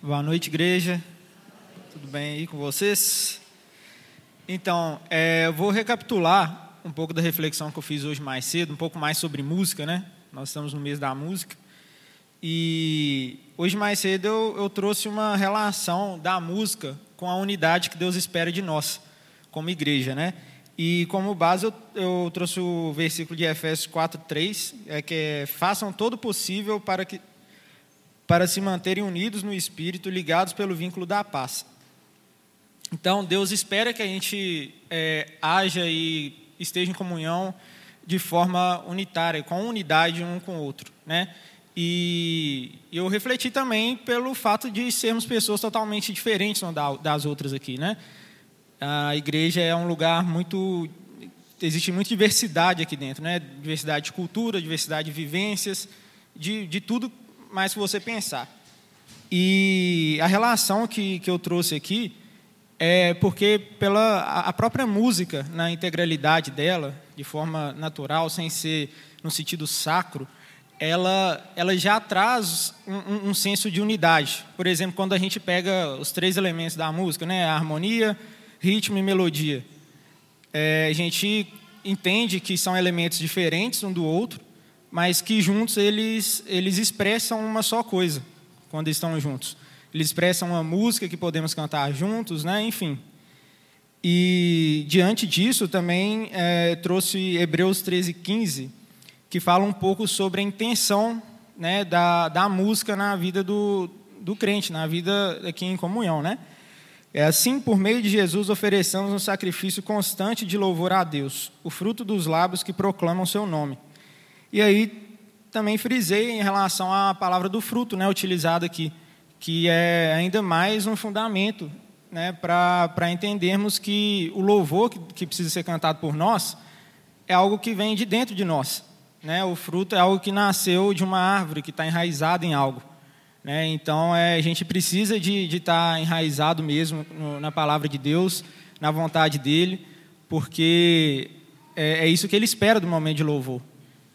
Boa noite, igreja. Tudo bem aí com vocês? Então, é, eu vou recapitular um pouco da reflexão que eu fiz hoje mais cedo, um pouco mais sobre música, né? Nós estamos no mês da música. E hoje mais cedo eu, eu trouxe uma relação da música com a unidade que Deus espera de nós, como igreja, né? E como base eu, eu trouxe o versículo de Efésios 4:3, é que é, façam todo possível para que para se manterem unidos no espírito, ligados pelo vínculo da paz. Então, Deus espera que a gente é, haja e esteja em comunhão de forma unitária, com unidade um com o outro, né? E eu refleti também pelo fato de sermos pessoas totalmente diferentes das outras aqui, né? A igreja é um lugar muito existe muita diversidade aqui dentro, né? Diversidade de cultura, diversidade de vivências, de, de tudo mais que você pensar. E a relação que, que eu trouxe aqui é porque pela a própria música na integralidade dela, de forma natural, sem ser no sentido sacro, ela, ela já traz um, um, senso de unidade. Por exemplo, quando a gente pega os três elementos da música, né, a harmonia, ritmo e melodia, é, a gente entende que são elementos diferentes um do outro, mas que juntos eles, eles expressam uma só coisa quando estão juntos. Eles expressam uma música que podemos cantar juntos, né? enfim. E diante disso também é, trouxe Hebreus 13, 15, que fala um pouco sobre a intenção né, da, da música na vida do, do crente, na vida aqui em comunhão. Né? É assim, por meio de Jesus, oferecemos um sacrifício constante de louvor a Deus, o fruto dos lábios que proclamam seu nome. E aí também frisei em relação à palavra do fruto, né, utilizada aqui, que é ainda mais um fundamento né, para entendermos que o louvor que, que, precisa ser cantado por nós é algo que vem de dentro de nós. Né? O fruto é algo que nasceu de uma árvore, que está enraizado em algo. Né? Então, é, a gente precisa de estar tá enraizado mesmo no, na palavra de Deus, na vontade dEle, porque é, é isso que Ele espera do momento de louvor.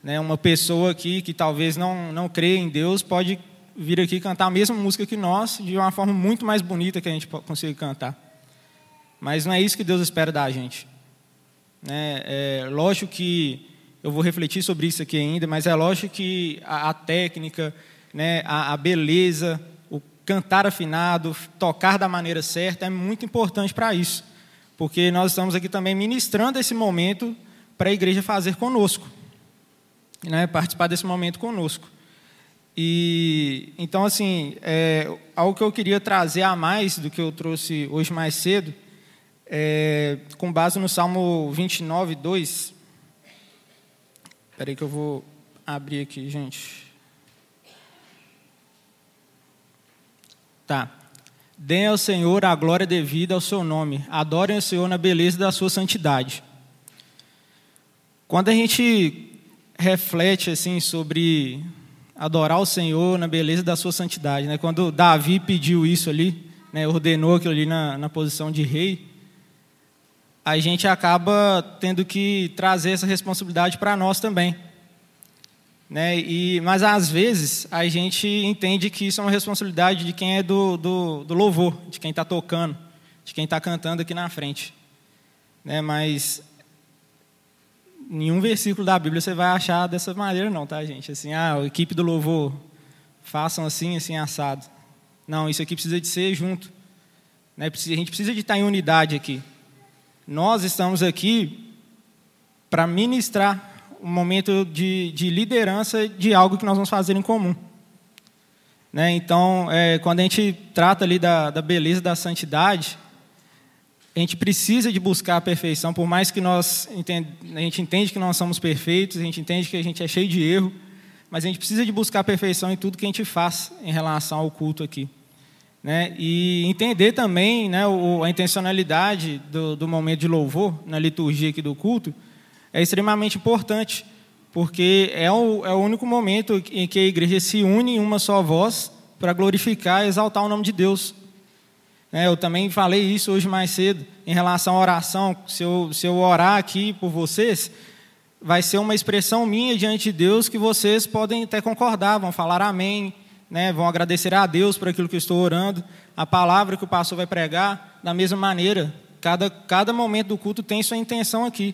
Né, uma pessoa aqui que talvez não, não crê em Deus pode vir aqui cantar a mesma música que nós de uma forma muito mais bonita que a gente consiga cantar. Mas não é isso que Deus espera da gente. Né? É lógico que eu vou refletir sobre isso aqui ainda, mas é lógico que a, a técnica, né, a, a beleza, o cantar afinado, tocar da maneira certa é muito importante para isso, porque nós estamos aqui também ministrando esse momento para a igreja fazer conosco né, participar desse momento conosco. E então assim, é, algo que eu queria trazer a mais do que eu trouxe hoje mais cedo, é, com base no Salmo 29, 2. Espera aí que eu vou abrir aqui, gente. Tá. Deem ao Senhor a glória devida ao seu nome. Adorem o Senhor na beleza da sua santidade. Quando a gente reflete assim sobre adorar o Senhor na beleza da sua santidade. Né? Quando Davi pediu isso ali, né, ordenou aquilo ali na, na posição de rei, a gente acaba tendo que trazer essa responsabilidade para nós também. Né? E, mas às vezes a gente entende que isso é uma responsabilidade de quem é do, do, do louvor, de quem está tocando, de quem está cantando aqui na frente. Né? Mas nenhum versículo da Bíblia você vai achar dessa maneira, não, tá, gente? Assim, ah, a equipe do louvor, façam assim, assim, assado. Não, isso aqui precisa de ser junto. Né? A gente precisa de estar em unidade aqui. Nós estamos aqui para ministrar um momento de, de, liderança de algo que nós vamos fazer em comum. Né? Então, é, quando a gente trata ali da, da beleza da santidade, a gente precisa de buscar a perfeição, por mais que nós entende, a gente entende que nós somos perfeitos, a gente entende que a gente é cheio de erro, mas a gente precisa de buscar a perfeição em tudo que a gente faz em relação ao culto aqui. Né? E entender também né, o, a intencionalidade do, do momento de louvor na liturgia aqui do culto é extremamente importante, porque é o, é o único momento em que a igreja se une em uma só voz para glorificar e exaltar o nome de Deus. É, eu também falei isso hoje mais cedo, em relação à oração. Se eu, se eu orar aqui por vocês, vai ser uma expressão minha diante de Deus que vocês podem até concordar, vão falar amém, né, vão agradecer a Deus por aquilo que eu estou orando, a palavra que o pastor vai pregar, da mesma maneira. Cada, cada momento do culto tem sua intenção aqui.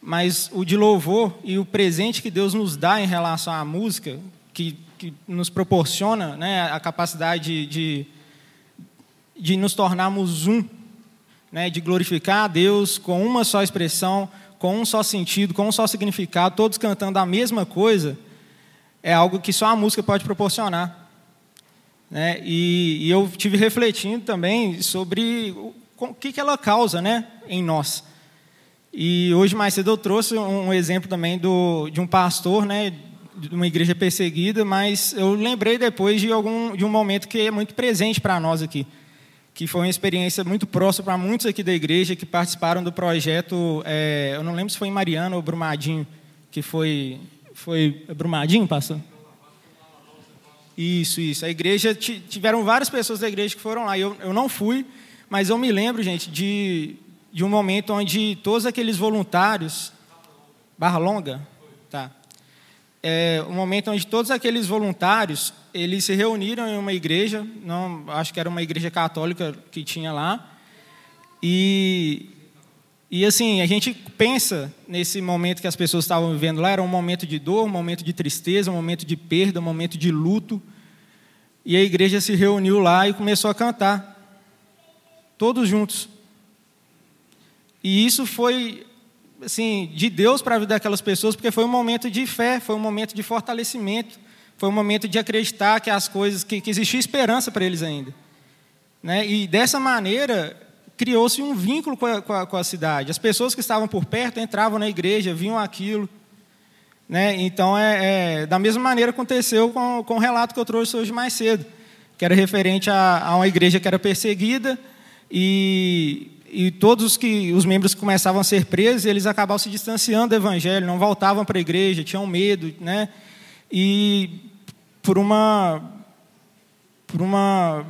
Mas o de louvor e o presente que Deus nos dá em relação à música, que, que nos proporciona né, a capacidade de, de nos tornarmos um, né, de glorificar a Deus com uma só expressão, com um só sentido, com um só significado, todos cantando a mesma coisa, é algo que só a música pode proporcionar. Né? E, e, eu tive refletindo também sobre o, o que, que ela causa né, em nós. E hoje, mais cedo, eu trouxe um exemplo também do, de um pastor, né, de uma igreja perseguida, mas eu lembrei depois de, algum, de um momento que é muito presente para nós aqui, que foi uma experiência muito próxima para muitos aqui da igreja que participaram do projeto, é, eu não lembro se foi em ou Brumadinho, que foi, foi Brumadinho, pastor? Isso, isso. A igreja, tiveram várias pessoas da igreja que foram lá. Eu, eu não fui, mas eu me lembro, gente, de, de um momento onde todos aqueles voluntários. Barra Longa? Tá. É, um momento onde todos aqueles voluntários eles se reuniram em uma igreja, não, acho que era uma igreja católica que tinha lá, e, e assim, a gente pensa nesse momento que as pessoas estavam vivendo lá, era um momento de dor, um momento de tristeza, um momento de perda, um momento de luto. E a igreja se reuniu lá e começou a cantar. Todos juntos. E isso foi assim, de Deus para a vida daquelas pessoas, porque foi um momento de fé, foi um momento de fortalecimento, foi um momento de acreditar que as coisas, que, que existia esperança para eles ainda. Né? E dessa maneira, criou-se um vínculo com a, com, a, com a, cidade. As pessoas que estavam por perto entravam na igreja, viam aquilo. Né? Então, é, é, da mesma maneira aconteceu com, com o relato que eu trouxe hoje mais cedo, que era referente a, a uma igreja que era perseguida e, e todos os, que, os membros que começavam a ser presos, eles acabavam se distanciando do evangelho, não voltavam para a igreja, tinham medo. Né? E por uma, por uma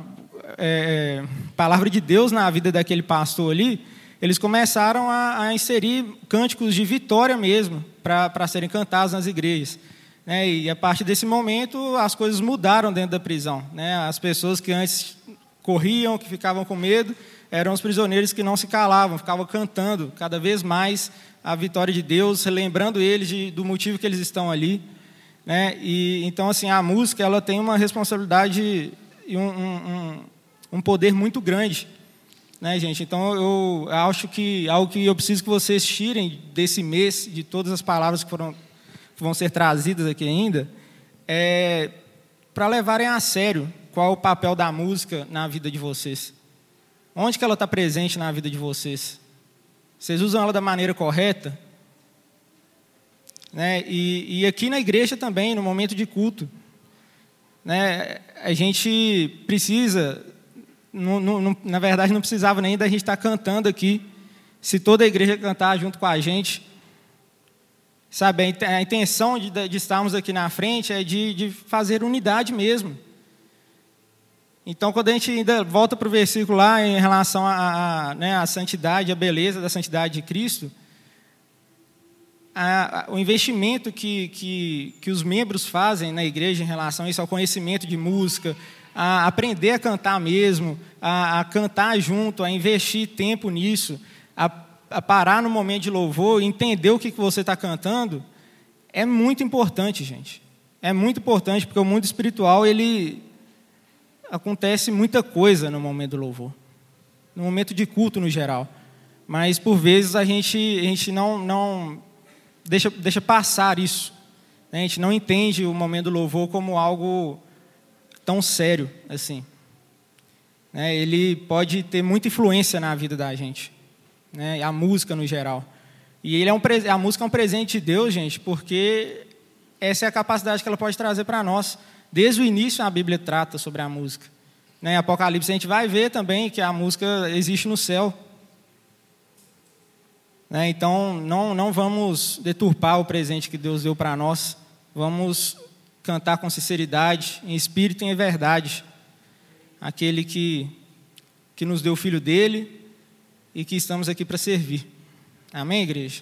é, palavra de Deus na vida daquele pastor ali, eles começaram a, a inserir cânticos de vitória mesmo, para serem cantados nas igrejas. Né? E a partir desse momento, as coisas mudaram dentro da prisão. Né? As pessoas que antes corriam, que ficavam com medo, eram os prisioneiros que não se calavam, ficavam cantando cada vez mais a vitória de Deus, lembrando eles de, do motivo que eles estão ali. Né? E, então, assim, a música ela tem uma responsabilidade e um, um, um poder muito grande. Né, gente? Então, eu acho que algo que eu preciso que vocês tirem desse mês, de todas as palavras que, foram, que vão ser trazidas aqui ainda, é para levarem a sério qual é o papel da música na vida de vocês. Onde que ela está presente na vida de vocês? Vocês usam ela da maneira correta? Né? E, e aqui na igreja também, no momento de culto, né, a gente precisa na verdade, não precisava nem da gente estar cantando aqui. Se toda a igreja cantar junto com a gente. Sabe, a intenção de, de estarmos aqui na frente é de, de fazer unidade mesmo. Então, quando a gente ainda volta para o versículo lá em relação à né, santidade, a beleza da santidade de Cristo, a, a, o investimento que, que, que os membros fazem na igreja em relação a isso, ao conhecimento de música, a aprender a cantar mesmo, a, a cantar junto, a investir tempo nisso, a, a, parar no momento de louvor, entender o que, que você está cantando, é muito importante, gente. É muito importante porque o mundo espiritual ele acontece muita coisa no momento do louvor, no momento de culto no geral. Mas por vezes a gente, a gente não, não deixa, deixa passar isso. A gente não entende o momento do louvor como algo tão sério assim. Né? Ele pode ter muita influência na vida da gente, né? a música no geral. E ele é um, a música é um presente de Deus, gente, porque essa é a capacidade que ela pode trazer para nós. Desde o início a Bíblia trata sobre a música. Né? Em Apocalipse a gente vai ver também que a música existe no céu. Né? Então não, não vamos deturpar o presente que Deus deu para nós. Vamos cantar com sinceridade, em espírito e em verdade, aquele que, que nos deu o filho dele e que estamos aqui para servir. Amém, igreja?